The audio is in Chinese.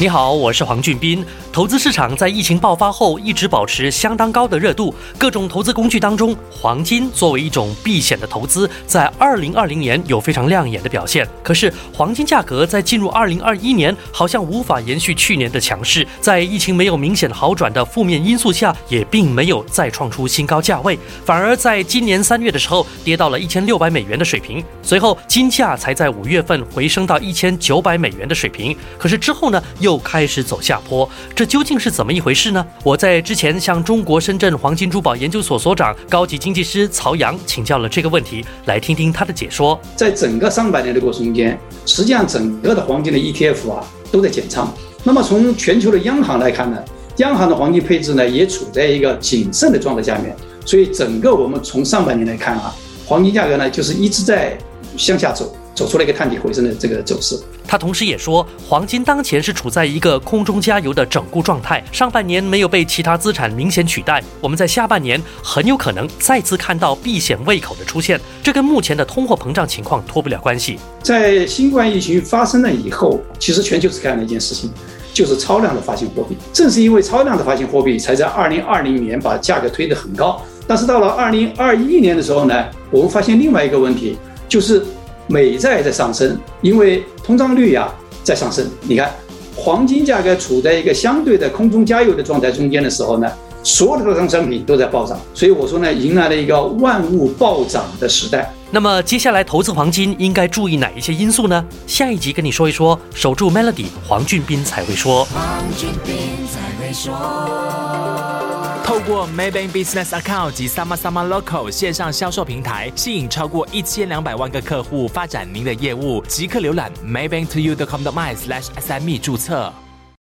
你好，我是黄俊斌。投资市场在疫情爆发后一直保持相当高的热度，各种投资工具当中，黄金作为一种避险的投资，在2020年有非常亮眼的表现。可是，黄金价格在进入2021年好像无法延续去年的强势，在疫情没有明显好转的负面因素下，也并没有再创出新高价位，反而在今年三月的时候跌到了一千六百美元的水平，随后金价才在五月份回升到一千九百美元的水平。可是之后呢，又又开始走下坡。这究竟是怎么一回事呢？我在之前向中国深圳黄金珠宝研究所所长、高级经济师曹阳请教了这个问题，来听听他的解说。在整个上半年的过程中间，实际上整个的黄金的 ETF 啊都在减仓。那么从全球的央行来看呢，央行的黄金配置呢也处在一个谨慎的状态下面。所以整个我们从上半年来看啊，黄金价格呢就是一直在向下走。走出了一个探底回升的这个走势。他同时也说，黄金当前是处在一个空中加油的整固状态，上半年没有被其他资产明显取代，我们在下半年很有可能再次看到避险胃口的出现，这跟目前的通货膨胀情况脱不了关系。在新冠疫情发生了以后，其实全球只干了一件事情，就是超量的发行货币。正是因为超量的发行货币，才在二零二零年把价格推得很高。但是到了二零二一年的时候呢，我们发现另外一个问题，就是。美债在上升，因为通胀率呀在上升。你看，黄金价格处在一个相对的空中加油的状态中间的时候呢，所有的各种商品都在暴涨。所以我说呢，迎来了一个万物暴涨的时代。那么接下来投资黄金应该注意哪一些因素呢？下一集跟你说一说。守住 Melody，黄俊斌才会说。黄俊斌才会说。透过 Maybank Business Account 及 Sama Sama Local 线上销售平台，吸引超过一千两百万个客户，发展您的业务。即刻浏览 maybanktoyou.com.my/sme 注册。